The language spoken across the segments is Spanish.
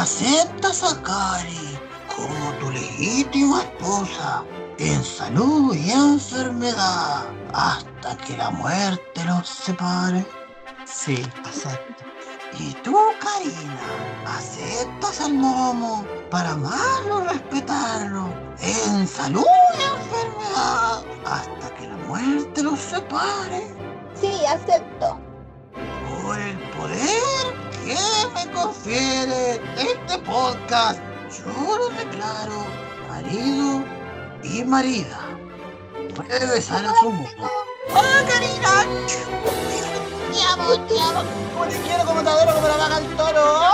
aceptas a Cari como tu legítima esposa en salud y enfermedad hasta que la muerte los separe. Sí, acepto. Y tú, Karina, aceptas al momo para amarlo y respetarlo en salud y enfermedad hasta que la muerte los separe. Sí, acepto. Que me confiere este podcast, yo lo declaro marido y marida. Puede besar a su momo. ¡Oh, Karina! Te amo, te amo. Como te quiero, como como la vaca al toro.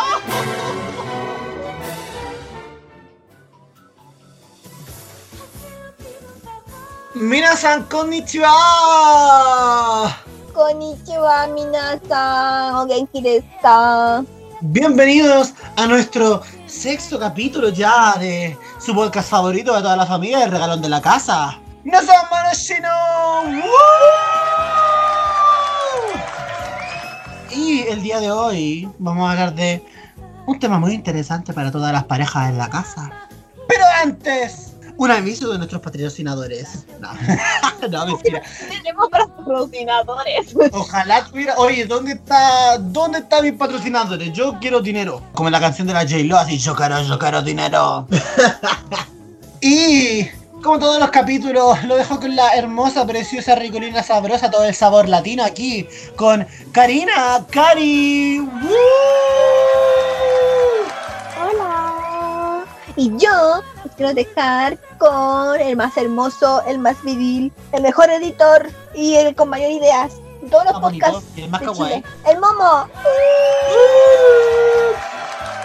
Minasan, konnichiwa. Konnichiwa, minasan. O genki desu. Bienvenidos a nuestro sexto capítulo ya de su podcast favorito de toda la familia, El Regalón de la Casa. ¡No son Shino! Y el día de hoy vamos a hablar de un tema muy interesante para todas las parejas en la casa. Pero antes, un aviso de nuestros patrocinadores. No, no mentira. Tenemos patrocinadores. Ojalá tuviera. Oye, ¿dónde está, ¿dónde están mis patrocinadores? Yo quiero dinero. Como en la canción de la J-Lo, así yo quiero, yo quiero dinero. y como todos los capítulos, lo dejo con la hermosa, preciosa, ricolina, sabrosa, todo el sabor latino aquí con Karina, Cari. ¡Woo! Hola. Y yo quiero dejar con el más hermoso, el más viril, el mejor editor y el con mayor ideas. Todos los bonito podcasts y el más de kawaii. Chile. El Momo.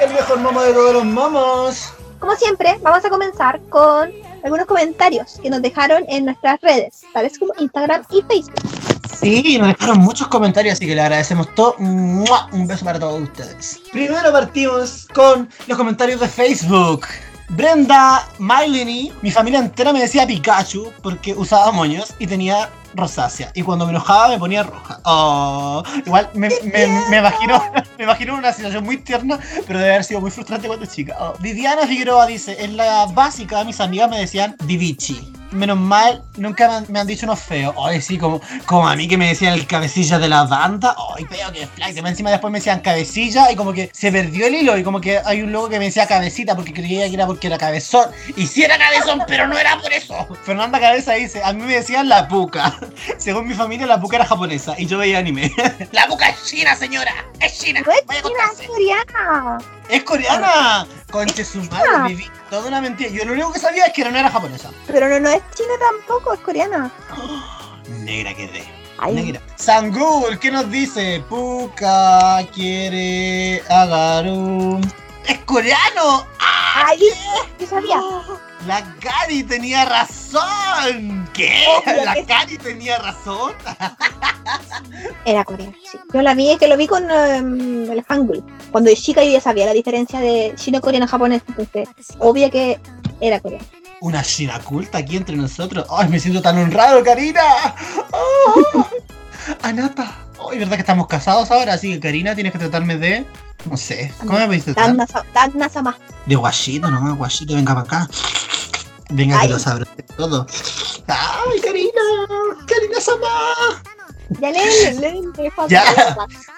El mejor momo de todos los momos. Como siempre, vamos a comenzar con algunos comentarios que nos dejaron en nuestras redes, tales como Instagram y Facebook. Sí, nos dejaron muchos comentarios, así que le agradecemos todo. ¡Mua! Un beso para todos ustedes. Primero partimos con los comentarios de Facebook. Brenda Myleny, mi familia entera me decía Pikachu porque usaba moños y tenía rosácea. Y cuando me enojaba me ponía roja. Oh, igual me, me, me imagino, me imagino una situación muy tierna, pero debe haber sido muy frustrante cuando chica. Oh. Viviana Figueroa dice, en la básica mis amigas me decían Divichi. Menos mal, nunca me han, me han dicho unos feos. Ay, sí, como, como a mí que me decían el cabecilla de la banda. Ay, feo que flight. Encima después me decían cabecilla y como que se perdió el hilo. Y como que hay un logo que me decía cabecita porque creía que era porque era cabezón. Y sí era cabezón, pero no era por eso. Fernanda Cabeza dice, a mí me decían la puca. Según mi familia, la puca era japonesa y yo veía anime. la puca es china, señora. Es china. No es Vaya a china, es coreana. Es coreana. Conche su madre, viví toda una mentira. Yo lo único que sabía es que no era japonesa. Pero no, no es china tampoco, es coreana. Negra quedé. Ay, Negra. Sangul, ¿qué nos dice? Puka quiere Agaru. ¡Es coreano! ay, yo sabía. La Cari tenía razón. ¿Qué? Obvio ¿La que. Cari tenía razón? Era coreana, sí. Yo la vi, es que lo vi con em, el Hangul. Cuando yo chica yo ya sabía la diferencia de chino, coreano, japonés. Entonces, obvio que era coreano. Una china culta aquí entre nosotros. ¡Ay, me siento tan honrado, Karina! ¡Oh! Anata. Ay, ¿verdad que estamos casados ahora? Así que, Karina, tienes que tratarme de... No sé. ¿Cómo me pediste tratar? Danna, Danna Sama. De guachito, nomás, guachito, venga para acá. Venga que Ay. lo sabré todo. ¡Ay, Karina! ¡Karina Sama! Ya leen, leen, Juan Ya.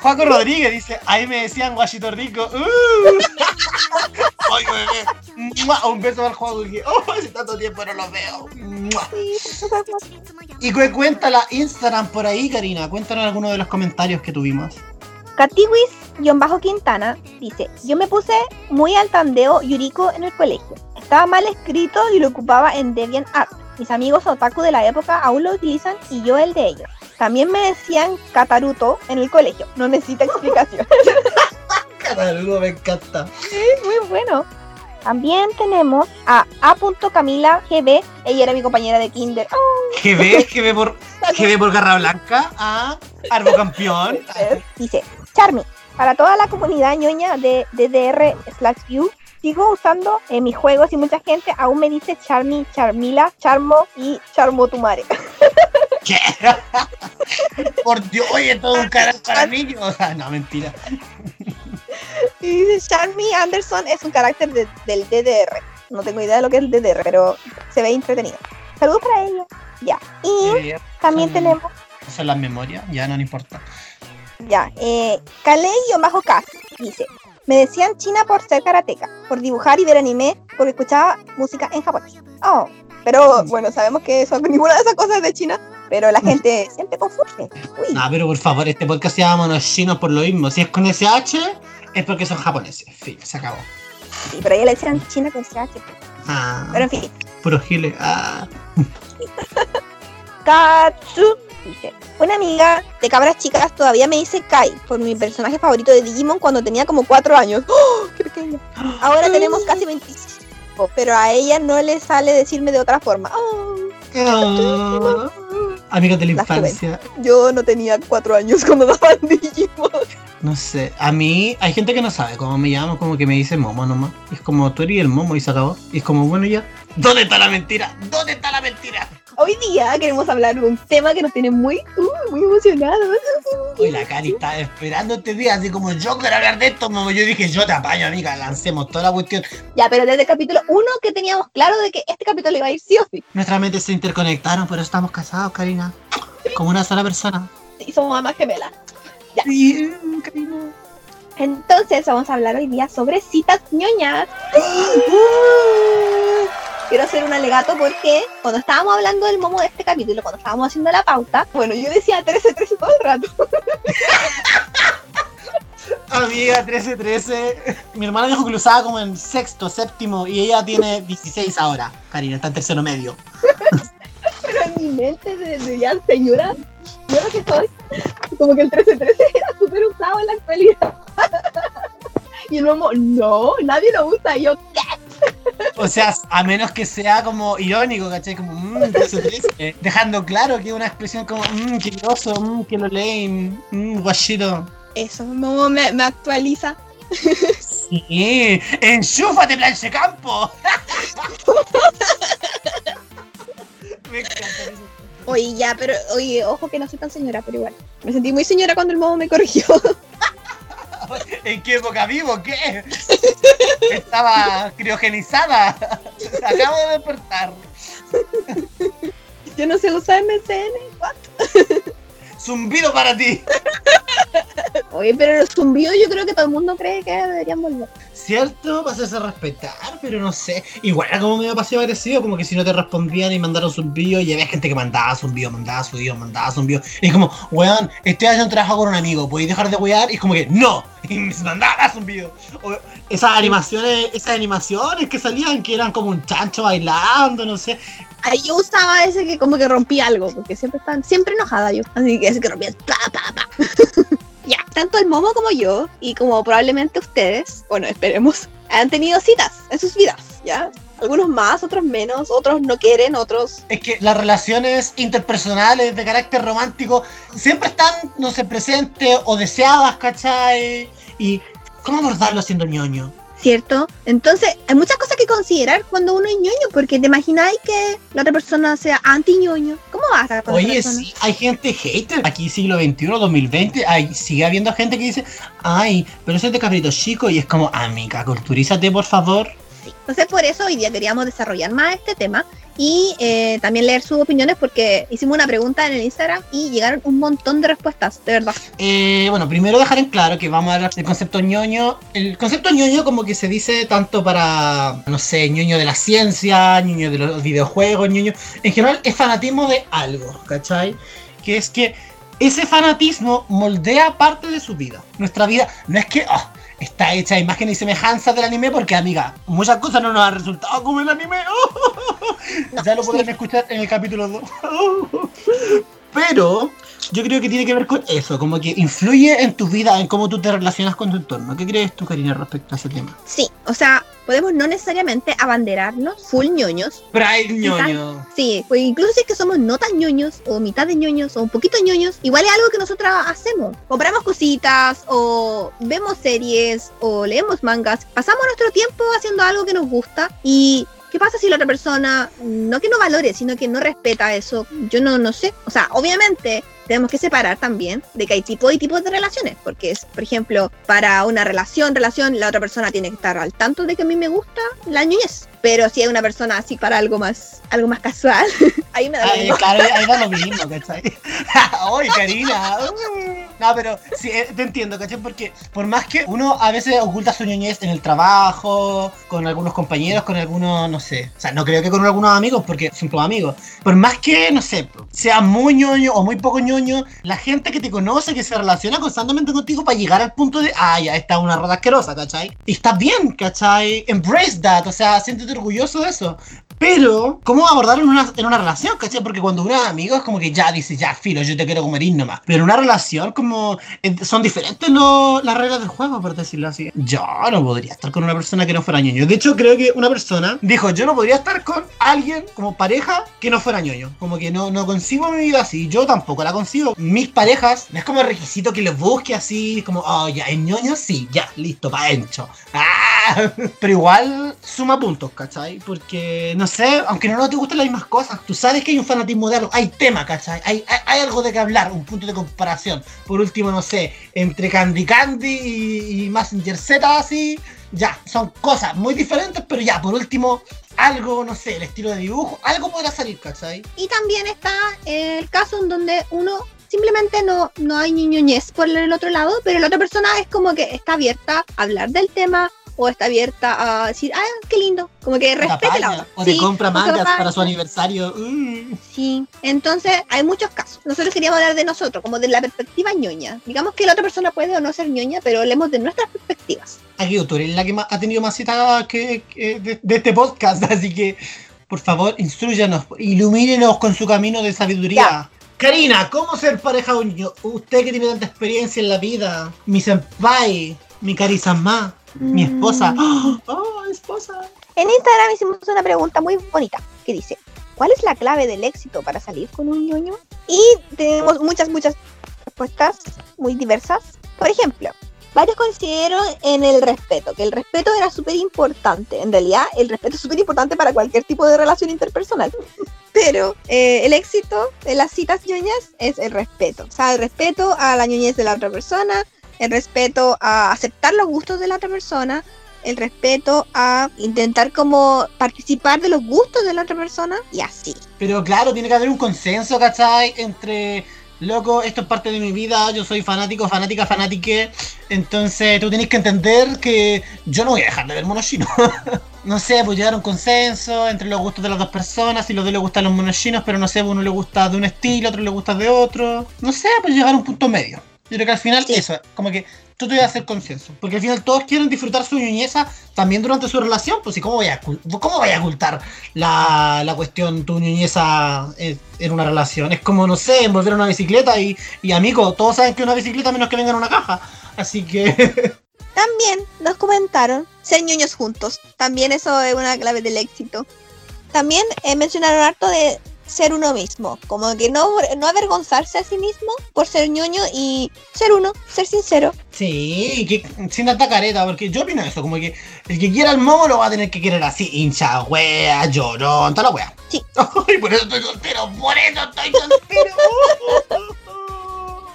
Juaco Rodríguez dice, ahí me decían guachito rico. ¡Uh! ¡Ay, bebé! ¡Mua! Un beso al Juaco que, ¡oh, hace tanto tiempo no lo veo! ¡Mua! Y cu- cuéntala Instagram por ahí, Karina. Cuéntanos algunos de los comentarios que tuvimos. Katiwis-Quintana dice, yo me puse muy al tandeo Yuriko en el colegio. Estaba mal escrito y lo ocupaba en DeviantArt. Mis amigos otaku de la época aún lo utilizan y yo el de ellos. También me decían Kataruto en el colegio. No necesita explicación. Caraludo, me encanta. muy bueno. También tenemos a A.CamilaGB. Ella era mi compañera de kinder. Oh. ¿Qué ve por, ve por Garra Blanca? ¿Ah? Arbo Campeón. Dice, Charmy, para toda la comunidad ñoña de DDR slash view, sigo usando en mis juegos y mucha gente aún me dice Charmy, Charmila, Charmo y Charmotumare. ¿Qué? Por Dios, oye, todo un canal para niños. No, mentira. Y dice, Sharmi Anderson es un carácter de- del DDR. No tengo idea de lo que es el DDR, pero se ve entretenido. Saludos para ella. Ya. Y también Son- tenemos, Son las memorias, ya no, no importa. Ya, eh, Kalei-Cas dice, me decían China por ser karateca, por dibujar y ver anime, porque escuchaba música en japonés. Oh, pero bueno, sabemos que eso, ninguna de esas cosas es de China, pero la gente siempre confunde. Uy, No, pero por favor, este podcast se llama Monos Chinos por lo mismo. Si es con SH, es porque son japoneses. Fin, se acabó. sí, pero a ella le decían China con CH. Ah, Pero en fin, puro giles. Ah. Katsu dice, amiga de cabras chicas todavía me dice Kai por mi personaje favorito de Digimon cuando tenía como 4 años. ¡Oh, qué! Ahora tenemos casi 25, pero a ella no le sale decirme de otra forma. Oh, Ah. Amigos de la infancia. yo no tenía 4 años cuando daban Digimon. No sé, a mí hay gente que no sabe cómo me llamo, como que me dice Momo nomás. Es como tú eres el Momo y se acabó. Y es como, bueno, ya. ¿Dónde está la mentira? ¿Dónde está la mentira? Hoy día queremos hablar de un tema que nos tiene muy, uh, muy emocionados. Hoy la Cari está esperando este día, así como yo quiero hablar de esto, Momo. Yo dije, yo te apaño, amiga, lancemos toda la cuestión. Ya, pero desde el capítulo 1 que teníamos claro de que este capítulo iba a ir sí o sí. Nuestras mentes se interconectaron, pero estamos casados, Karina. Como una sola persona. Y somos mamás gemelas. Sí, Karina. Entonces vamos a hablar hoy día sobre citas ñoñas. Quiero hacer un alegato porque cuando estábamos hablando del momo de este capítulo, cuando estábamos haciendo la pauta, bueno, yo decía 13-13 todo el rato. Amiga, 13-13. Mi hermana dijo que lo usaba como en sexto, séptimo, y ella tiene 16 ahora. Karina, está en tercero medio. Pero en mi mente de, de ya señora, yo lo que soy, como que el 13-13 era súper usado en la actualidad. Y el momo, no, nadie lo usa. Y yo. O sea, a menos que sea como irónico, ¿cachai? Como, mmm, 13-13. Dejando claro que es una expresión como, mmm, qué groso, mmm, que lo leen, mmm, guachito. Eso, el momo me, me actualiza. Sí, enchúfate, planche campo. Me encanta eso. Oye, ya, pero, oye, ojo que no soy tan señora, pero igual. Me sentí muy señora cuando el momo me corrigió. ¿En qué época vivo? ¿Qué? Estaba criogenizada. Acabo de despertar. Yo no sé usar MCN. Zumbido para ti. Oye, pero los zumbidos yo creo que todo el mundo cree que deberían volver. ¿Cierto? Vas a hacer respetar, pero no sé. Igual era como medio pasivo agresivo, como que si no te respondían y mandaron zumbido, y había gente que mandaba zumbido, mandaba zumbido, mandaba zumbido. Y es como, weón, estoy haciendo un trabajo con un amigo, ¿podéis dejar de wear? Y es como que, no, y me mandaba zumbido. O esas animaciones, esas animaciones que salían, que eran como un chancho bailando, no sé. Ahí yo usaba ese que como que rompía algo, porque siempre están, siempre enojada yo. Así que ese que rompía, pa, pa, pa. ya, tanto el momo como yo, y como probablemente ustedes, bueno, esperemos, han tenido citas en sus vidas, ¿ya? Algunos más, otros menos, otros no quieren, otros... Es que las relaciones interpersonales de carácter romántico siempre están, no sé, presentes o deseadas, ¿cachai? Y, ¿cómo abordarlo siendo ñoño? ¿Cierto? Entonces, hay muchas cosas que considerar cuando uno es ñoño, porque te imagináis que la otra persona sea anti-ñoño. ¿Cómo vas a con Oye, sí, hay gente hater. Aquí siglo XXI, 2020, hay, sigue habiendo gente que dice, ay, pero eso es de cabrito chico y es como, amiga, culturízate, por favor. Entonces, por eso hoy día queríamos desarrollar más este tema y eh, también leer sus opiniones porque hicimos una pregunta en el Instagram y llegaron un montón de respuestas, de verdad. Eh, bueno, primero dejar en claro que vamos a hablar del concepto ñoño. El concepto ñoño como que se dice tanto para, no sé, ñoño de la ciencia, ñoño de los videojuegos, ñoño... En general es fanatismo de algo, ¿cachai? Que es que ese fanatismo moldea parte de su vida. Nuestra vida no es que ah, está hecha imagen y semejanza del anime porque, amiga, muchas cosas no nos han resultado como el anime. No, ya lo podrán escuchar en el capítulo 2. Pero yo creo que tiene que ver con eso, como que influye en tu vida, en cómo tú te relacionas con tu entorno. ¿Qué crees tú, Karina, respecto a ese tema? Sí, o sea, podemos no necesariamente abanderarnos full ñoños. Hay ñoño. Sí, pues incluso si es que somos no tan ñoños, o mitad de ñoños, o un poquito ñoños, igual es algo que nosotros hacemos. Compramos cositas, o vemos series, o leemos mangas. Pasamos nuestro tiempo haciendo algo que nos gusta y ¿Qué pasa si la otra persona, no que no valore, sino que no respeta eso? Yo no, no sé. O sea, obviamente tenemos que separar también de que hay tipos y tipos de relaciones, porque es, por ejemplo, para una relación, relación, la otra persona tiene que estar al tanto de que a mí me gusta la niñez. Pero si hay una persona así para algo más, algo más casual, ahí me da lo Ay, mismo. claro, ahí da lo mismo, ¿cachai? ¡Ay, Karina! No, pero sí, eh, te entiendo, ¿cachai? Porque por más que uno a veces oculta su ñoñez en el trabajo, con algunos compañeros, con algunos, no sé. O sea, no creo que con algunos amigos, porque son todos amigos. Por más que, no sé, sea muy ñoño o muy poco ñoño, la gente que te conoce, que se relaciona constantemente contigo para llegar al punto de, ah, ya, esta es una rata asquerosa, ¿cachai? Y está bien, ¿cachai? Embrace that, o sea, siéntete orgulloso de eso. Pero, ¿cómo abordarlo en una, relación? Porque cuando uno es amigo es como que ya dice, ya, filo, yo te quiero comer ir nomás. Pero en una relación, como, eh, son diferentes lo- las reglas del juego, por decirlo así. Yo no podría estar con una persona que no fuera ñoño. De hecho, creo que una persona dijo, yo no podría estar con alguien como pareja que no fuera ñoño. Como que no, no concibo mi vida así. Yo tampoco la concibo. Mis parejas, no es como requisito que los busque así, como, oh, ya, es ñoño, sí, ya, listo, pa' encho. ¡Ah! Pero igual suma puntos, ¿cachai? Porque, no sé, aunque no te gusten las mismas cosas, tú sabes que hay un fanatismo de algo, hay tema, ¿cachai? Hay, hay, hay algo de que hablar, un punto de comparación. Por último, no sé, entre Candy Candy y, y Messenger Z, así, ya, son cosas muy diferentes, pero ya, por último, algo, no sé, el estilo de dibujo, algo podrá salir, ¿cachai? Y también está el caso en donde uno simplemente no, no hay ñoñez por el otro lado, pero la otra persona es como que está abierta a hablar del tema o está abierta a decir, ah, qué lindo, como que respete la otra. o te Sí, compra mangas para su aniversario. mm. Sí, entonces hay muchos casos.Nosotros queríamos hablar de nosotros, como de la perspectiva ñoña. Digamos que la otra persona puede o no ser ñoña, pero hablemos de nuestras perspectivas. Aquí tú eres la que más- ha tenido más citas que, que de, de este podcast, así que por favor, instruyanos, ilumínenos con su camino de sabiduría. Karina, ¿cómo ser pareja de un niño? Usted que tiene tanta experiencia en la vida, mi senpai, mi Karisama, mi esposa. Mm. ¡Oh, esposa! En Instagram hicimos una pregunta muy bonita que dice, ¿cuál es la clave del éxito para salir con un ñoño? Y tenemos muchas, muchas respuestas muy diversas. Por ejemplo, varios coincidieron en el respeto, que el respeto era súper importante. En realidad, el respeto es súper importante para cualquier tipo de relación interpersonal. Pero eh, el éxito de las citas ñoñas es el respeto. O sea, el respeto a la ñoñez de la otra persona, el respeto a aceptar los gustos de la otra persona, el respeto a intentar como participar de los gustos de la otra persona y así. Pero claro, tiene que haber un consenso, ¿cachai? Entre, loco, esto es parte de mi vida, yo soy fanático, fanática, fanátique. Entonces tú tenés que entender que yo no voy a dejar de ver monos chinos. no sé, pues llegar a un consenso entre los gustos de las dos personas, si los dos le gustan los monos chinos, pero no sé, pues uno le gusta de un estilo, otro le gusta de otro. No sé, pues llegar a un punto medio. Yo creo que al final Sí. eso, como que tú te vas a hacer consenso. Porque al final todos quieren disfrutar su ñoñeza también durante su relación. Pues, ¿y cómo voy a, cómo voy a ocultar la, la cuestión, tu ñoñeza en, en una relación? Es como, no sé, envolver una bicicleta y, y amigo, todos saben que una bicicleta a menos que venga en una caja. Así que, También nos comentaron ser ñoños juntos. También eso es una clave del éxito. También eh, mencionaron harto de ser uno mismo. Como que no, no avergonzarse a sí mismo por ser ñoño y ser uno, ser sincero. sí, que, sin tanta careta, porque yo opino eso, como que el que quiera el momo lo va a tener que querer así, hincha, wea, llorón, toda la wea. Sí. Ay, por eso estoy soltero, por eso estoy soltero.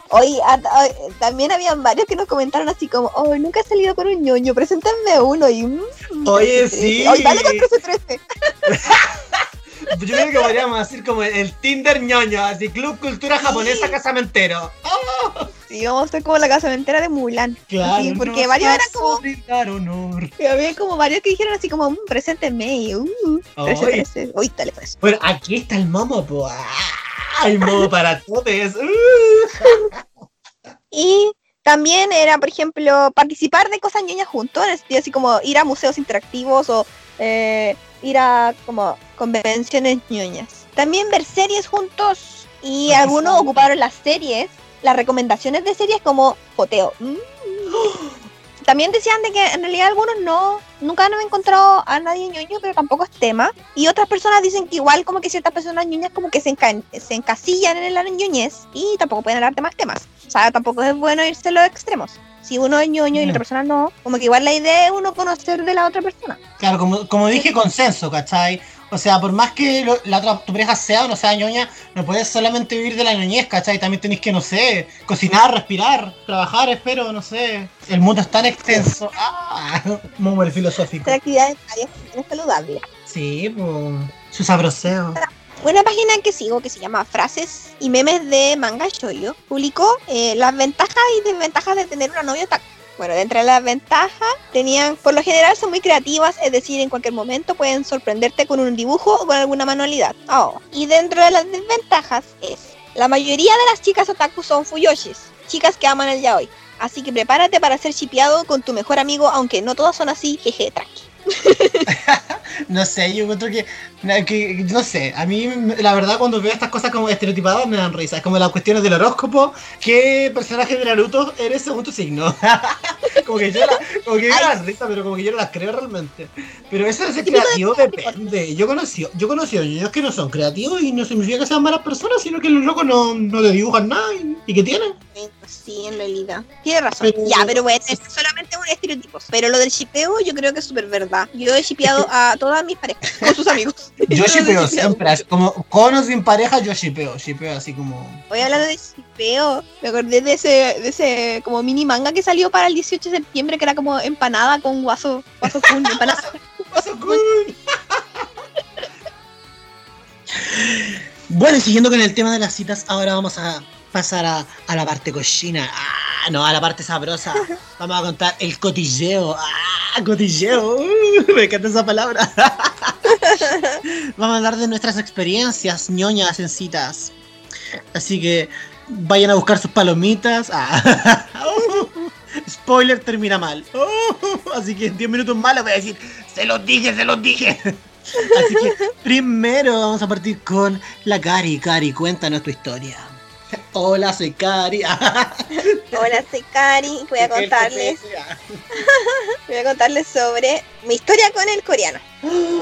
Hoy a- a- también habían varios que nos comentaron así como, oh, nunca he salido con un ñoño, preséntenme uno y... mm, Oye, 13-13. sí. Ay, dale con 13-13. Yo creo que podríamos decir como el Tinder ñoño, así Club Cultura Japonesa Sí. Casamentero. Sí, vamos a ser como la casamentera de Mulan. Claro, Sí, porque varios eran como- honor. Y había como varios que dijeron así como, mm, preséntenme y... Uh, Ay. 13-13. Uy, dale pues. Bueno, aquí está el momo. ¡Ah! El momo para todos. Uh. Y también era, por ejemplo, participar de cosas ñoñas juntos, así como ir a museos interactivos o eh, ir a como convenciones ñoñas. También ver series juntos y algunos sí. ocuparon las series, las recomendaciones de series como foteo. Mm. También decían de que en realidad algunos no, nunca han encontrado a nadie ñoño, pero tampoco es tema. Y otras personas dicen que igual como que ciertas personas ñoñas como que se, enca- se encasillan en la ñoñez y tampoco pueden hablar de más temas. O sea, tampoco es bueno irse a los extremos. Si uno es ñoño y la Mm. otra persona no, como que igual la idea es uno conocer de la otra persona. Claro, como, como dije, consenso, ¿cachai? O sea, por más que lo- la otra, tu pareja sea o no sea ñoña, no puedes solamente vivir de la ñoñez, ¿cachai? También tenés que, no sé, cocinar, respirar, trabajar, espero, no sé. El mundo es tan extenso. ¡Ah! Muy filosófico. Actividades varias es saludable. Sí, pues. Su sabroseo. Una página que sigo que se llama Frases y Memes de Manga Shoyo publicó eh, las ventajas y desventajas de tener una novia otaku. Bueno, de entre las ventajas tenían, por lo general son muy creativas, es decir, en cualquier momento pueden sorprenderte con un dibujo o con alguna manualidad. Oh. Y dentro de las desventajas es, la mayoría de las chicas otaku son fuyoshis, chicas que aman el yaoi. Así que prepárate para ser shipeado con tu mejor amigo, aunque no todas son así, jeje, tranqui. No sé, yo encuentro que, No sé, a mí la verdad cuando veo estas cosas como estereotipadas me dan risa. Es como las cuestiones del horóscopo. ¿Qué personaje de Naruto eres según tu signo? como que yo la, como que me dan risa, pero como que yo no las creo realmente. Pero eso de ser creativo depende. Yo conocí, yo conocí a niños que no son creativos y no significa que sean malas personas, sino que los locos no, no te dibujan nada y, y que tienen. Sí, en realidad. Tiene razón. Pero- ya, pero bueno, es solamente un estereotipo. Pero lo del shipeo yo creo que es súper verdad. Yo he shipeado a todas mis parejas con sus amigos. Yo shipeo siempre, así como con o sin pareja, yo shipeo, shipeo así como. Voy a hablar de shipeo. Me acordé de ese, de ese como mini manga que salió para el 18 de septiembre que era como empanada con guaso, guaso kun, empanada. Bueno, y siguiendo con el tema de las citas, ahora vamos a pasar a, a la parte cochina. Ah, no, a la parte sabrosa. Vamos a contar el cotilleo. Ah, cotilleo. Uh, me encanta esa palabra. vamos a hablar de nuestras experiencias ñoñas en citas. Así que vayan a buscar sus palomitas. Ah. Spoiler termina mal. Así que en 10 minutos más les voy a decir, se los dije, se los dije. Así que primero vamos a partir con la Cari. Cari, cuéntanos tu historia. Hola, soy Cari. Hola, soy Cari. Voy a contarles, voy a contarles sobre mi historia con el coreano.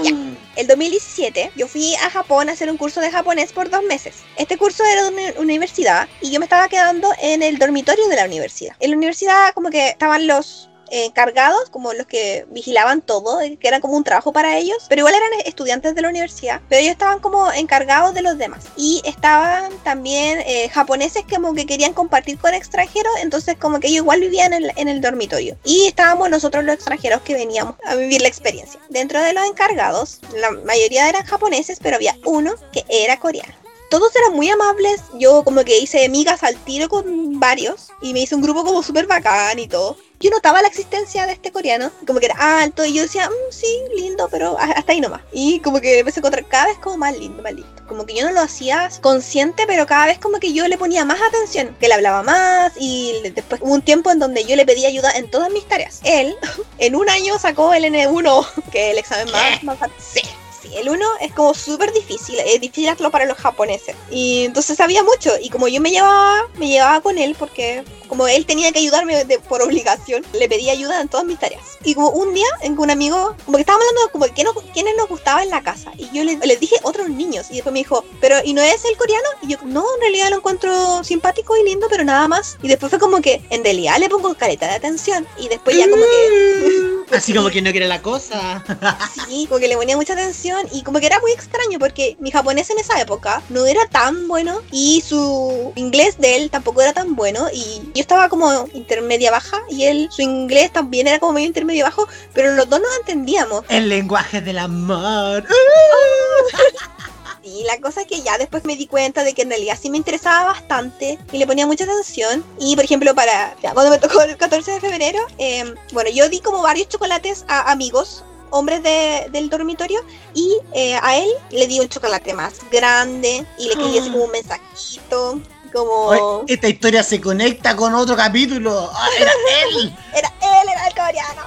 Ya. El 2017 yo fui a Japón a hacer un curso de japonés por dos meses. Este curso era de una universidad y yo me estaba quedando en el dormitorio de la universidad. En la universidad como que estaban los encargados, como los que vigilaban todo, eh, que era como un trabajo para ellos, pero igual eran estudiantes de la universidad, pero ellos estaban como encargados de los demás. Y estaban también eh, japoneses que como que querían compartir con extranjeros, entonces como que ellos igual vivían en el, en el dormitorio. Y estábamos nosotros los extranjeros que veníamos a vivir la experiencia. Dentro de los encargados, la mayoría eran japoneses, pero había uno que era coreano todos eran muy amables. Yo como que hice amigas al tiro con varios y me hice un grupo como súper bacán y todo. Yo notaba la existencia de este coreano, como que era alto y yo decía, "Mm, sí, lindo, pero hasta ahí nomás. Y como que empecé a encontrar cada vez como más lindo, más lindo. Como que yo no lo hacía consciente, pero cada vez como que yo le ponía más atención, que le hablaba más y después hubo un tiempo en donde yo le pedía ayuda en todas mis tareas. Él en un año sacó el N1, que es el examen más, más fácil. Sí. El 1 es como súper difícil, es difícil hacerlo para los japoneses. Y entonces sabía mucho, y como yo me llevaba, me llevaba con él, porque como él tenía que ayudarme de- por obligación, le pedía ayuda en todas mis tareas. Y como un día, en que un amigo, como que estábamos hablando como que nos- quiénes nos gustaba en la casa, y yo le- les dije otros niños, y después me dijo, pero ¿y no es el coreano? Y yo, no, en realidad lo encuentro simpático y lindo, pero nada más. Y después fue como que, en realidad le pongo careta de atención, y después ya como que... Así como que no quiere la cosa. Sí, como que le ponía mucha atención y como que era muy extraño porque mi japonés en esa época no era tan bueno y su inglés de él tampoco era tan bueno y yo estaba como intermedia baja y él, su inglés también era como medio intermedio bajo, pero los dos nos entendíamos. El lenguaje del amor. Y la cosa es que ya después me di cuenta de que en realidad sí me interesaba bastante y le ponía mucha atención. Y por ejemplo, para ya, cuando me tocó el 14 de febrero, eh, bueno, yo di como varios chocolates a amigos, hombres de- del dormitorio, y eh, a él le di un chocolate más grande y le escribí así como un mensajito. Como esta historia se conecta con otro capítulo. Ah, era él. era él, era el coreano.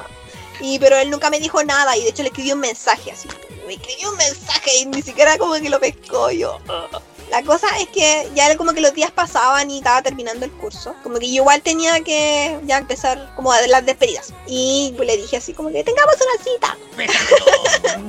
Y pero él nunca me dijo nada y de hecho le escribí un mensaje así. Me escribió un mensaje y ni siquiera como que lo pescó yo. La cosa es que ya como que los días pasaban y estaba terminando el curso. Como que yo igual tenía que ya empezar como a las despedidas. Y pues le dije así como que tengamos una cita.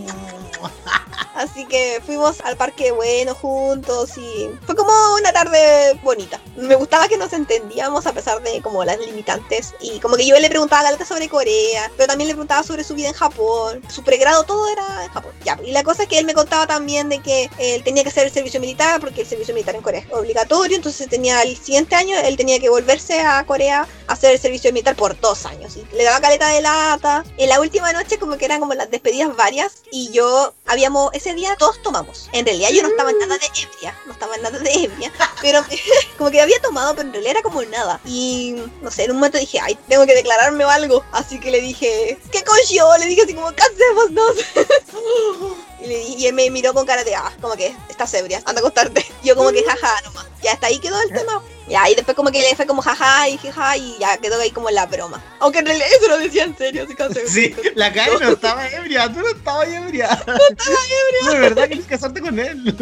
Así que fuimos al parque bueno juntos y fue como una tarde bonita. Me gustaba que nos entendíamos a pesar de como las limitantes y como que yo le preguntaba a Galata sobre Corea, pero también le preguntaba sobre su vida en Japón, su pregrado, todo era en Japón. Ya, y la cosa es que él me contaba también de que él tenía que hacer el servicio militar porque el servicio militar en Corea es obligatorio, entonces tenía el siguiente año, él tenía que volverse a Corea a hacer el servicio militar por dos años. Y le daba caleta de lata. En la última noche como que eran como las despedidas varias y yo habíamos, ese día todos tomamos. En realidad yo no estaba nada de ebria, no estaba nada de ebria, pero como que había tomado, pero en realidad era como nada. Y no sé, en un momento dije, ay, tengo que declararme o algo. Así que le dije, ¿qué coño? Le dije así como, casémonos. Y, y él me miró con cara de, ah, como que estás ebria, anda a acostarte. Yo como que jaja nomás. Ya hasta ahí quedó el tema. Ya, y después como que le fue como jaja y jaja y ya quedó ahí como la broma. Aunque en realidad eso lo decía en serio, así que Sí, la Karen no estaba ebria, tú no estabas ebria. No estaba ebria. De verdad quieres casarte con él.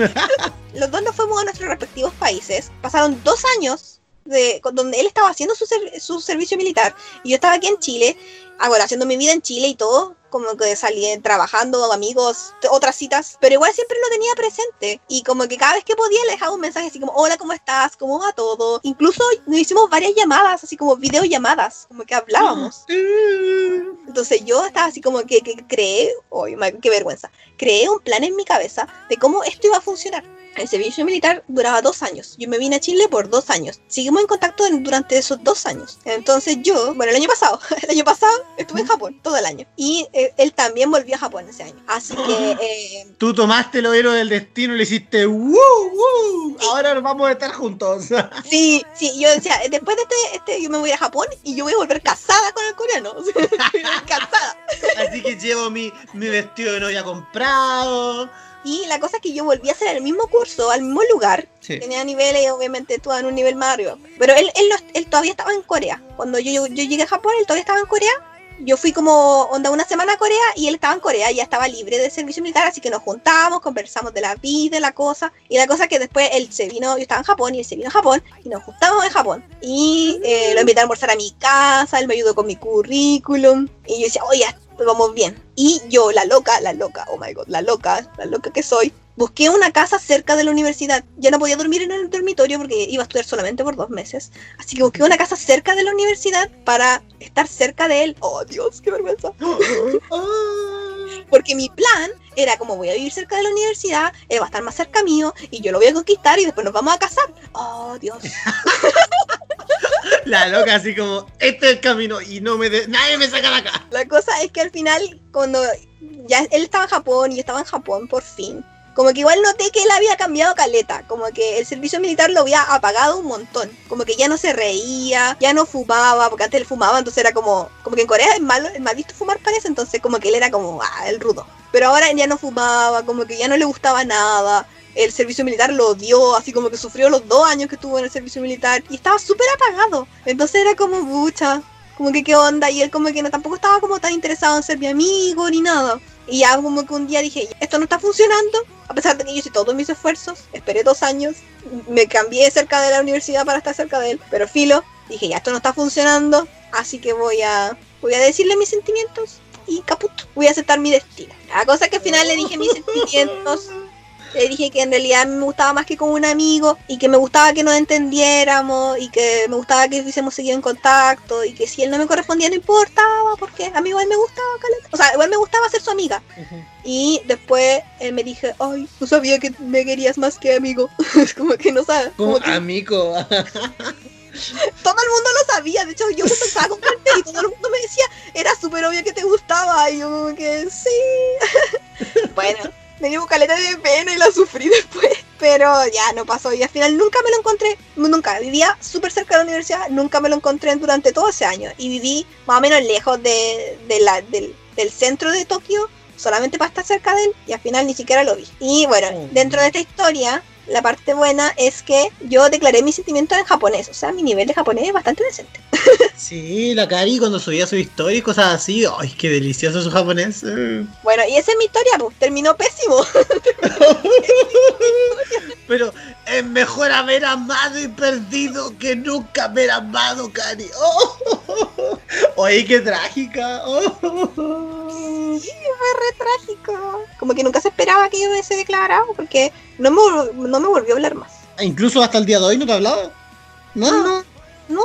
Los dos nos fuimos a nuestros respectivos países. Pasaron dos años de donde él estaba haciendo su, ser- su servicio militar y yo estaba aquí en Chile, ahora haciendo mi vida en Chile y todo, como que salí trabajando, amigos, otras citas, pero igual siempre lo tenía presente y como que cada vez que podía le dejaba un mensaje así como, hola, ¿cómo estás? ¿Cómo va todo? Incluso nos hicimos varias llamadas, así como videollamadas, como que hablábamos. Entonces yo estaba así como que, que creé, oh, qué vergüenza, creé un plan en mi cabeza de cómo esto iba a funcionar. El servicio militar duraba dos años. Yo me vine a Chile por dos años. Seguimos en contacto durante esos dos años. Entonces yo, bueno, el año pasado, el año pasado estuve en Japón todo el año. Y eh, él también volvió a Japón ese año. Así que eh, Tú tomaste los héroes del destino y le hiciste ¡Woo! woo! Ahora nos vamos a estar juntos. sí, sí, yo decía, después de este, este, yo me voy a Japón y yo voy a volver casada con el coreano. casada. Así que llevo mi, mi vestido de novia comprado. Y la cosa es que yo volví a hacer el mismo curso, al mismo lugar. Sí. Tenía niveles, obviamente, tú en un nivel más arriba. Pero él, él, él todavía estaba en Corea. Cuando yo, yo, yo llegué a Japón, él todavía estaba en Corea. Yo fui como onda una semana a Corea y él estaba en Corea, ya estaba libre de servicio militar, así que nos juntamos, conversamos de la vida, la cosa. Y la cosa que después él se vino, yo estaba en Japón y él se vino a Japón y nos juntamos en Japón. Y eh, lo invité a almorzar a mi casa, él me ayudó con mi currículum. Y yo decía, oye, vamos bien. Y yo, la loca, la loca, oh my god, la loca, la loca que soy, busqué una casa cerca de la universidad. Ya no podía dormir en el dormitorio porque iba a estudiar solamente por dos meses. Así que busqué una casa cerca de la universidad para estar cerca de él. Oh Dios, qué vergüenza. Porque mi plan era como voy a vivir cerca de la universidad, él va a estar más cerca mío y yo lo voy a conquistar y después nos vamos a casar. Oh Dios. La loca así como, este es el camino y no me de- nadie me saca de acá. La cosa es que al final, cuando ya él estaba en Japón y yo estaba en Japón por fin, como que igual noté que él había cambiado caleta, como que el servicio militar lo había apagado un montón, como que ya no se reía, ya no fumaba, porque antes él fumaba, entonces era como, como que en Corea es malo, es mal visto fumar parece, entonces como que él era como, ah, el rudo. Pero ahora ya no fumaba, como que ya no le gustaba nada, el servicio militar lo odió, así como que sufrió los dos años que estuvo en el servicio militar y estaba súper apagado, entonces era como, mucha, como que qué onda y él como que no tampoco estaba como tan interesado en ser mi amigo ni nada y ya como que un día dije esto no está funcionando a pesar de que yo hice todos mis esfuerzos esperé dos años me cambié cerca de la universidad para estar cerca de él pero filo dije ya esto no está funcionando así que voy a voy a decirle mis sentimientos y caput voy a aceptar mi destino la cosa que al final le dije mis sentimientos le dije que en realidad me gustaba más que con un amigo y que me gustaba que nos entendiéramos y que me gustaba que hubiésemos seguido en contacto y que si él no me correspondía no importaba porque a mí igual me gustaba, caleta. o sea, igual me gustaba ser su amiga. Y después él me dije, ay, no sabía que me querías más que amigo. Es como que no sabes. Como Como que amigo. todo el mundo lo sabía, de hecho yo me pensaba comprarte y todo el mundo me decía, era súper obvio que te gustaba y yo como que sí. bueno, me dio caleta de pena y la sufrí después, pero ya no pasó y al final nunca me lo encontré, nunca, vivía súper cerca de la universidad, nunca me lo encontré durante todo ese año y viví más o menos lejos de, de la, del, del centro de Tokio solamente para estar cerca de él y al final ni siquiera lo vi. Y bueno, Oh. dentro de esta historia, la parte buena es que yo declaré mis sentimientos en japonés, o sea, mi nivel de japonés es bastante decente. Sí, la Cari cuando subía su historia y cosas así, ay, qué delicioso su japonés. Bueno, y esa es mi historia, pues, terminó pésimo. Pero es mejor haber amado y perdido que nunca haber amado, Cari. Oh, Oye, qué trágica. Oh. Sí, fue re trágico. Como que nunca se esperaba que yo me hubiese declarado porque no me, no me volvió a hablar más. Ah, Incluso hasta el día de hoy no te ha hablado. No, No, no.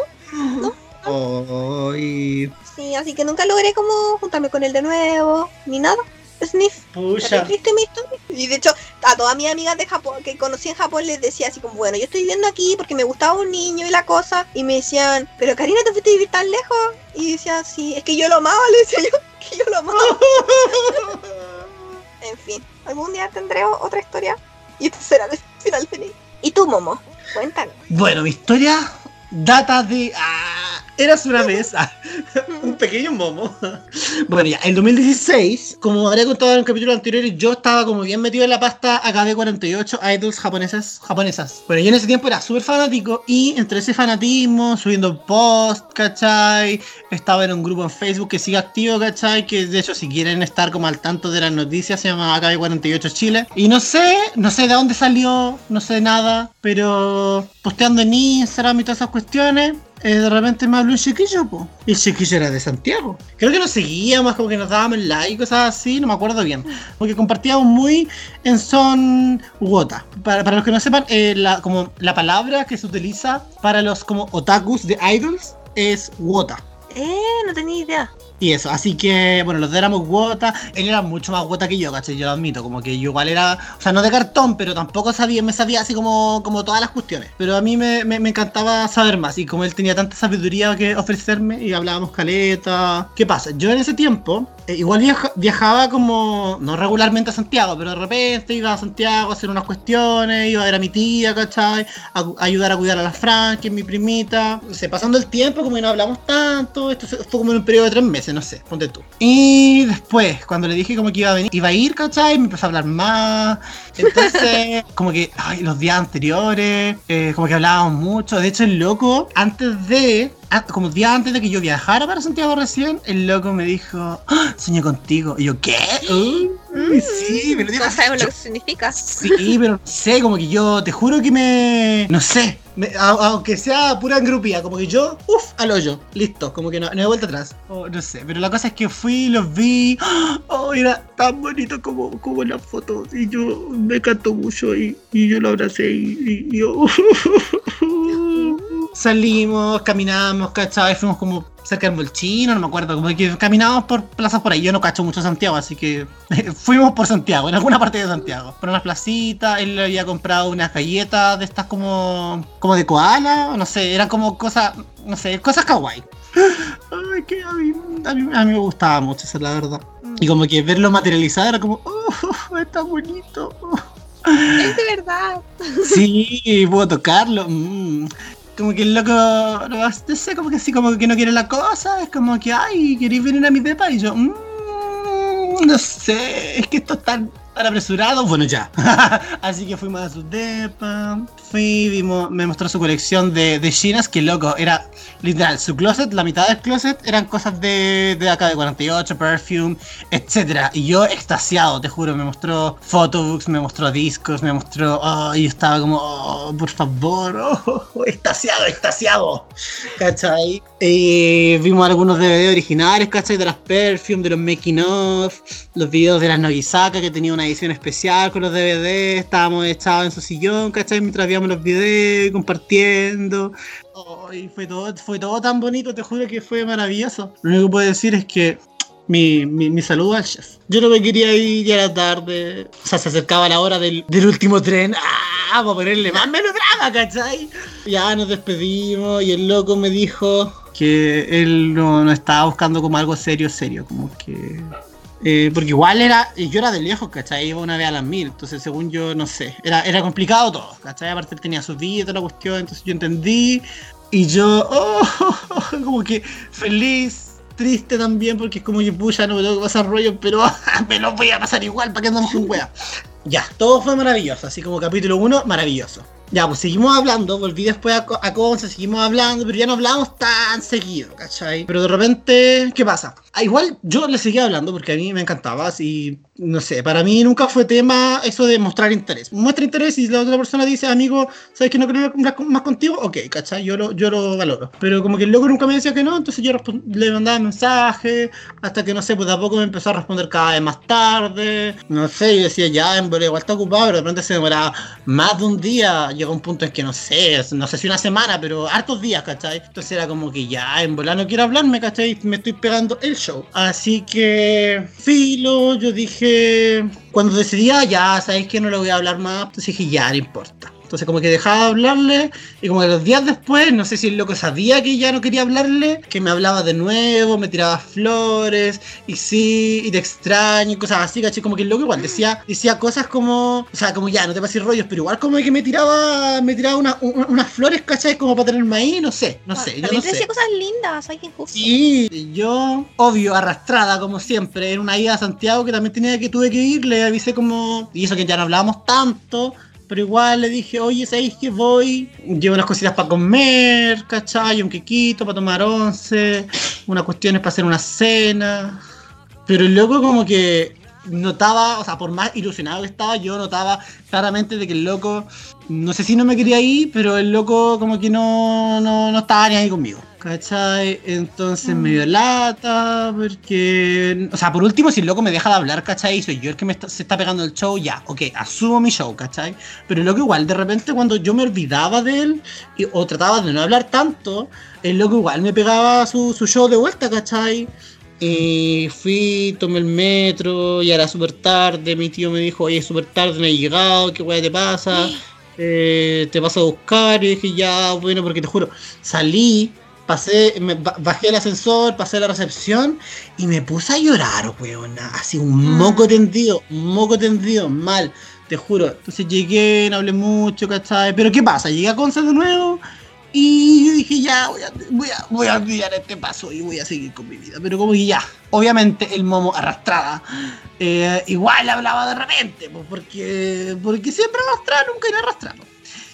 no. Ay, Sí, así que nunca logré como juntarme con él de nuevo, ni nada. Sniff. Pucha. triste mi historia. Y de hecho, a todas mis amigas de Japón que conocí en Japón les decía así como, bueno, yo estoy viviendo aquí porque me gustaba un niño y la cosa. Y me decían, pero Karina, ¿te fuiste a vivir tan lejos? Y decía, sí, es que yo lo amaba, le decía yo, que yo lo amaba. en fin, algún día tendré otra historia. Y este será el final feliz. ¿Y tú, Momo? Cuéntanos. Bueno, mi historia data de. Ah, eras una ah, un pequeño momo. Bueno, ya, en 2016, como habría contado en el capítulo anterior, yo estaba como bien metido en la pasta AKB48 idols japonesas. japonesas. Bueno, yo en ese tiempo era súper fanático y entre ese fanatismo, subiendo post, ¿cachai? Estaba en un grupo en Facebook que sigue activo, ¿cachai? Que de hecho, si quieren estar como al tanto de las noticias, se llama AKB48 Chile. Y no sé, no sé de dónde salió, no sé nada, pero posteando en Instagram y todas esas cuestiones, eh, de repente me habló un chiquillo, po. Y el chiquillo era de Santiago. Creo que nos seguíamos, como que nos dábamos like, cosas así, no me acuerdo bien. Porque compartíamos muy en son Wota. Para, para los que no sepan, eh, la, como la palabra que se utiliza para los como otakus de idols es Wota. Eh, no tenía idea. Y eso, así que, bueno, los dos éramos guota. Él era mucho más guota que yo, ¿cachai? Yo lo admito, como que yo igual era, o sea, no de cartón, pero tampoco sabía, me sabía así como, como todas las cuestiones. Pero a mí me, me, me encantaba saber más, y como él tenía tanta sabiduría que ofrecerme, y hablábamos caleta. ¿Qué pasa? Yo en ese tiempo, igual viaja- viajaba como, no regularmente a Santiago, pero de repente iba a Santiago a hacer unas cuestiones, iba a ver a mi tía, ¿cachai? A, a ayudar a cuidar a la Fran, que es mi primita. O sea, pasando el tiempo, como que no hablamos tanto, esto fue como en un periodo de tres meses, no sé, ponte tú. Y después, cuando le dije como que iba a venir, iba a ir, ¿cachai? Me empezó a hablar más. Entonces, como que, ay, los días anteriores, eh, como que hablábamos mucho. De hecho, el loco, antes de, como días antes de que yo viajara para Santiago recién, el loco me dijo, "Ah, soñé contigo. Y yo, ¿qué? Uy, sí, me lo dijo No sabemos yo- lo que significa. Sí, pero no sé, como que yo te juro que me. No sé. me- a- aunque sea pura engrupía, como que yo, uff, al hoyo, listo, como que no, no hay vuelta atrás. Oh, no sé, pero la cosa es que fui, los vi. Oh, era tan bonito como, como las fotos. Y yo me encantó mucho y, y yo lo abracé y, y yo. Salimos, caminamos, ¿cachai? Fuimos como cerca del Molchino, no me acuerdo, como que caminábamos por plazas por ahí. Yo no cacho mucho Santiago, así que fuimos por Santiago, en alguna parte de Santiago. Por unas placitas, él le había comprado unas galletas de estas como, como de koala, o no sé, eran como cosas, no sé, cosas kawaii. Ay, que a mí, a mí, a mí me gustaba mucho, esa es la verdad. Y como que verlo materializado era como, oh, está bonito. Es de verdad. Sí, puedo tocarlo. mm. Como que el loco, no, no sé, como que sí, como que no quiere la cosa. Es como que, ay, ¿queréis venir a mi depa? Y yo, mm, no sé, es que esto es tan, tan apresurado. Bueno, ya. Así que fuimos a su depa. Fui, vimos, me mostró su colección de, de chinas, que loco, era literal, su closet, la mitad del closet eran cosas de, de acá de 48, perfume, etcétera. Y yo extasiado, te juro, me mostró photobooks, me mostró discos, me mostró. Oh, y yo estaba como, oh, por favor, oh, extasiado, extasiado. ¿Cachai? Y vimos algunos DVD originales, ¿cachai? De las perfume, de los making of, los videos de las Nogisaka, que tenía una edición especial con los DVD. Estábamos echados en su sillón, ¿cachai? Mientras veíamos los videos, compartiendo. Ay, fue todo, fue todo tan bonito, te juro que fue maravilloso. Lo único que puedo decir es que mi, mi, saludo al chef. Yo no me quería ir ya era tarde. O sea, se acercaba la hora del, del último tren. ¡Ah! Para ponerle más melodrama, ¿cachai? Ya nos despedimos y el loco me dijo que él no, no estaba buscando como algo serio, serio. Como que eh, porque igual era, yo era de lejos, ¿cachai? Iba una vez a las mil, entonces según yo, no sé, era, era complicado todo, ¿cachai? Aparte él tenía su vida y toda la cuestión, entonces yo entendí y yo, oh, como que feliz, triste también, porque es como que, pucha, no me tengo que pasar rollo, pero me lo voy a pasar igual, ¿para que andamos con wea? Ya, todo fue maravilloso, así como capítulo 1, maravilloso. Ya, pues seguimos hablando, volví después a, a Conce, seguimos hablando, pero ya no hablábamos tan seguido, ¿cachai? Pero de repente, ¿qué pasa? Ah, igual yo le seguía hablando porque a mí me encantaba, así, no sé, para mí nunca fue tema eso de mostrar interés. Muestra interés y la otra persona dice, amigo, ¿sabes que no quiero más contigo? Ok, ¿cachai? Yo lo, yo lo valoro. Pero como que el loco nunca me decía que no, entonces yo le mandaba mensajes, hasta que no sé, pues de a poco me empezó a responder cada vez más tarde. No sé, yo decía, ya, en igual está ocupado, pero de repente se demoraba más de un día. Llegó un punto en que no sé, no sé si una semana, pero hartos días, ¿cachai? Entonces era como que ya, en verdad no quiero hablarme, ¿cachai? Me estoy pegando el show. Así que, filo, yo dije, cuando decidía, ya, ¿sabéis que no le voy a hablar más? Entonces dije, ya, no importa. Entonces como que dejaba de hablarle y como que los días después, no sé si el loco sabía que ya no quería hablarle, que me hablaba de nuevo, me tiraba flores y sí, y te extraño y cosas así, ¿cachai? Como que el loco igual decía, decía cosas como, o sea, como ya, no te pases rollos, pero igual como que me tiraba, me tiraba una- una- unas flores, ¿cachai? Como para tenerme ahí, no sé, no sé, yo no te sé. decía cosas lindas, ay, qué injusto. Sí, yo, obvio, arrastrada como siempre, en una ida a Santiago que también tenía que tuve que ir, le avisé como, y eso que ya no hablábamos tanto, pero igual le dije, oye, ¿sabéis que voy? Llevo unas cositas para comer, ¿cachai? Un quequito para tomar once, unas cuestiones para hacer una cena. Pero el loco como que notaba, o sea, por más ilusionado que estaba, yo notaba claramente de que el loco, no sé si no me quería ir, pero el loco como que no, no, no estaba ni ahí conmigo. ¿Cachai? Entonces me dio lata, porque... O sea, por último, si el loco me deja de hablar, ¿cachai? Y soy yo el que me está- se está pegando el show, ya, ok, asumo mi show, ¿cachai? Pero el loco igual, de repente cuando yo me olvidaba de él, y- o trataba de no hablar tanto, el loco igual me pegaba su, su show de vuelta, ¿cachai? Y fui, tomé el metro, ya era súper tarde, mi tío me dijo, oye, es súper tarde, no he llegado, ¿qué weá te pasa? Eh, te paso a buscar, y dije, ya, bueno, porque te juro, salí, pasé, me bajé el ascensor, pasé la recepción y me puse a llorar, weona, así un moco tendido, un moco tendido, mal, te juro. Entonces llegué, no hablé mucho, ¿cachai? Pero ¿qué pasa? Llegué a Conce de nuevo y yo dije, ya, voy a, voy a, voy a olvidar este paso y voy a seguir con mi vida. Pero como que ya, obviamente el momo arrastrada, eh, igual hablaba de repente, pues porque, porque siempre arrastraba, nunca era arrastrado.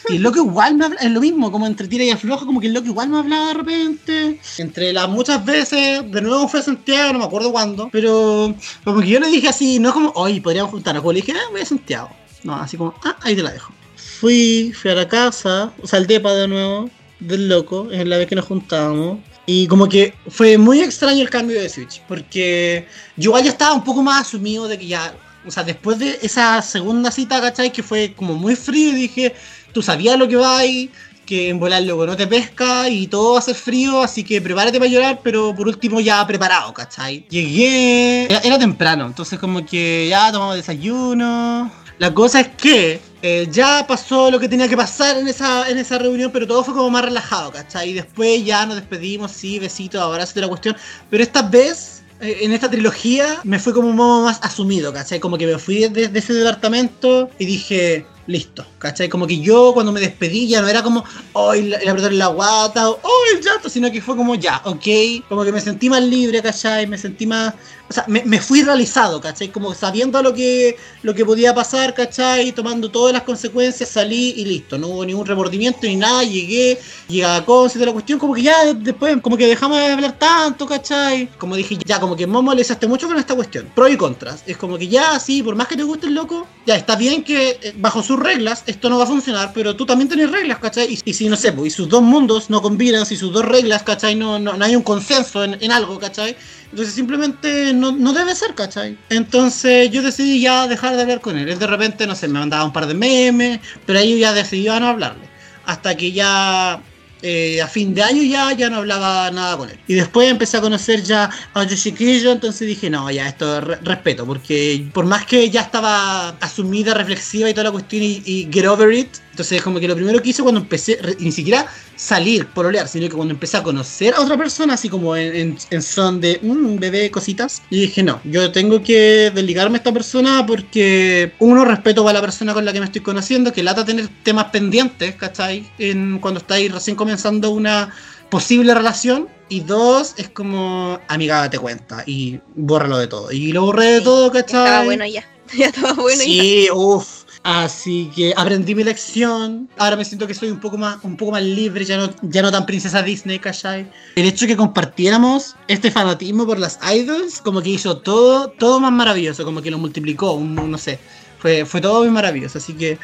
Y el loco igual me habla, es lo mismo, como entre tira y afloja, como que el loco igual me hablaba de repente. Entre las muchas veces, de nuevo fue a Santiago, no me acuerdo cuándo, pero como que yo le dije así, no es como, oye, podríamos juntarnos, como le dije, ah, voy a Santiago. No, así como, ah, ahí te la dejo. Fui, fui a la casa, o sea, al depa de nuevo, del loco, es la vez que nos juntábamos. Y como que fue muy extraño el cambio de Switch, porque yo igual ya estaba un poco más asumido de que ya, o sea, después de esa segunda cita, ¿cachai? Que fue como muy frío y dije, tú sabías lo que va ahí, que en volar luego no te pesca y todo va a ser frío, así que prepárate para llorar, pero por último ya preparado, ¿cachai? Llegué, era, temprano, entonces como que ya tomamos desayuno. La cosa es que eh, ya pasó lo que tenía que pasar en esa, en esa reunión, pero todo fue como más relajado, ¿cachai? Y después ya nos despedimos, sí, besitos, abrazos de la cuestión. Pero esta vez, eh, en esta trilogía, me fue como un modo más asumido, ¿cachai? Como que me fui de ese departamento y dije, listo, ¿cachai? Como que yo cuando me despedí ya no era como, hoy el apretón en la guata, o oh, el llanto, sino que fue como, ya, ok, como que me sentí más libre, ¿cachai? Me sentí más, o sea, me, me fui realizado, ¿cachai? Como sabiendo lo que, lo que podía pasar, ¿cachai? Tomando todas las consecuencias, salí y listo, no hubo ningún remordimiento ni nada, llegué, llegué a Conce de la cuestión, como que ya después, como que dejamos de hablar tanto, ¿cachai? Como dije, ya, como que Momo le desaste mucho con esta cuestión, pros y contras, es como que ya, sí, por más que te guste el loco, ya está bien que eh, bajo sus reglas esto no va a funcionar, pero tú también tenés reglas, ¿cachai? Y, y si, no sé, pues, y sus dos mundos no combinan, si sus dos reglas, ¿cachai? No, no, no hay un consenso en, en algo, ¿cachai? Entonces simplemente no, no debe ser, ¿cachai? Entonces yo decidí ya dejar de hablar con él. Él de repente, no sé, me mandaba un par de memes, pero ahí yo ya decidí ya no hablarle. Hasta que ya eh, a fin de año ya, ya no hablaba nada con él. Y después empecé a conocer ya a Yoshikiyo, entonces dije, no, ya esto re- respeto, porque por más que ya estaba asumida, reflexiva y toda la cuestión y, y get over it, entonces como que lo primero que hice cuando empecé, ni siquiera salir, pololear, sino que cuando empecé a conocer a otra persona, así como en, en- en son de, "Mm, bebé, cositas, y dije, no, yo tengo que desligarme a esta persona porque, uno, respeto para la persona con la que me estoy conociendo, que lata tener temas pendientes, ¿cachai? En, cuando estáis recién comenzando una posible relación. Y dos, es como, amiga, date cuenta y bórralo de todo. Y lo borré de todo, ¿cachai? Estaba bueno ya. Ya estaba bueno ya. sí, uff. Así que aprendí mi lección. Ahora me siento que soy un poco más, un poco más libre, ya no, ya no tan princesa Disney, ¿cachai? El hecho de que compartiéramos este fanatismo por las idols, como que hizo todo, todo más maravilloso, como que lo multiplicó, un, no sé. Fue, fue todo muy maravilloso, así que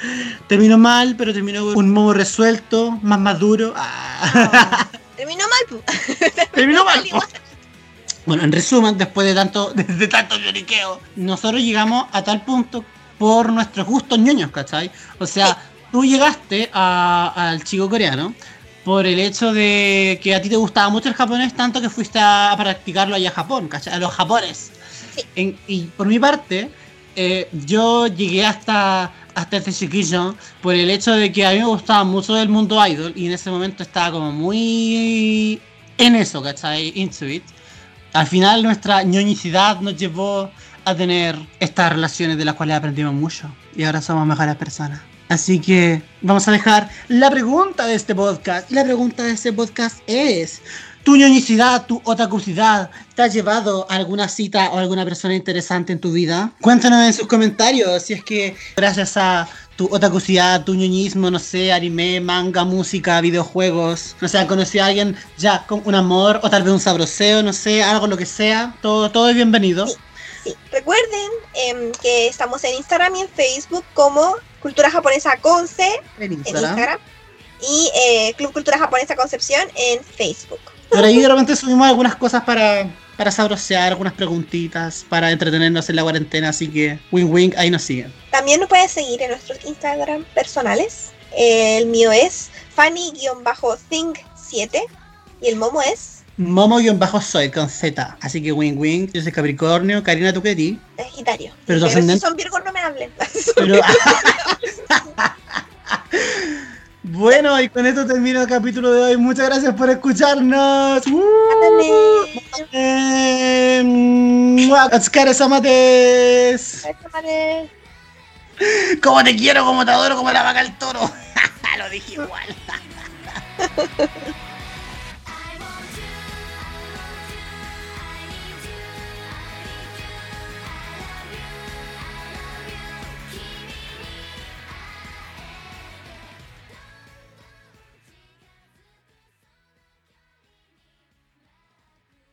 terminó mal, pero terminó un modo resuelto, más maduro. Ah. Terminó mal, terminó mal. Bueno, en resumen, después de tanto, de, tanto lloriqueo, nosotros llegamos a tal punto por nuestros gustos ñoños, ¿cachai? O sea, tú llegaste al chico coreano por el hecho de que a ti te gustaba mucho el japonés, tanto que fuiste a practicarlo allá a Japón, ¿cachai? A los japones. Sí. En- y por mi parte, eh, yo llegué hasta, hasta este chiquillo por el hecho de que a mí me gustaba mucho el mundo idol y en ese momento estaba como muy en eso, ¿cachai? Into it. Al final nuestra ñoñicidad nos llevó a tener estas relaciones de las cuales aprendimos mucho y ahora somos mejores personas. Así que vamos a dejar la pregunta de este podcast. La pregunta de este podcast es, ¿tu ñoñicidad, tu otakucidad te ha llevado a alguna cita o alguna persona interesante en tu vida? Cuéntanos en sus comentarios si es que gracias a tu otakucidad, tu ñoñismo, no sé, anime, manga, música, videojuegos, no sé, conocido a alguien ya con un amor o tal vez un sabroseo, no sé, algo lo que sea, todo, todo es bienvenido. Sí. Recuerden em, que estamos en Instagram y en Facebook como Cultura Japonesa Conce En en Instagram. Y eh, Club Cultura Japonesa Concepción en Facebook. Por ahí de repente subimos algunas cosas para, para sabrosear, algunas preguntitas, para entretenernos en la cuarentena, así que wing wing, ahí nos siguen. También nos puedes seguir en nuestros Instagram personales. El mío es Fanny-Think7 y el Momo es Momo-soy con Z, así que wing wing, yo soy Capricornio, Karina, ¿tú qué di? Sagitario. Pero tu si ascendente- son Virgos no me hablen. Pero... bueno, y con esto termino el capítulo de hoy. Muchas gracias por escucharnos. Mua, Otsukare samates. Como te quiero, como te adoro, como la vaca al toro. Lo dije igual.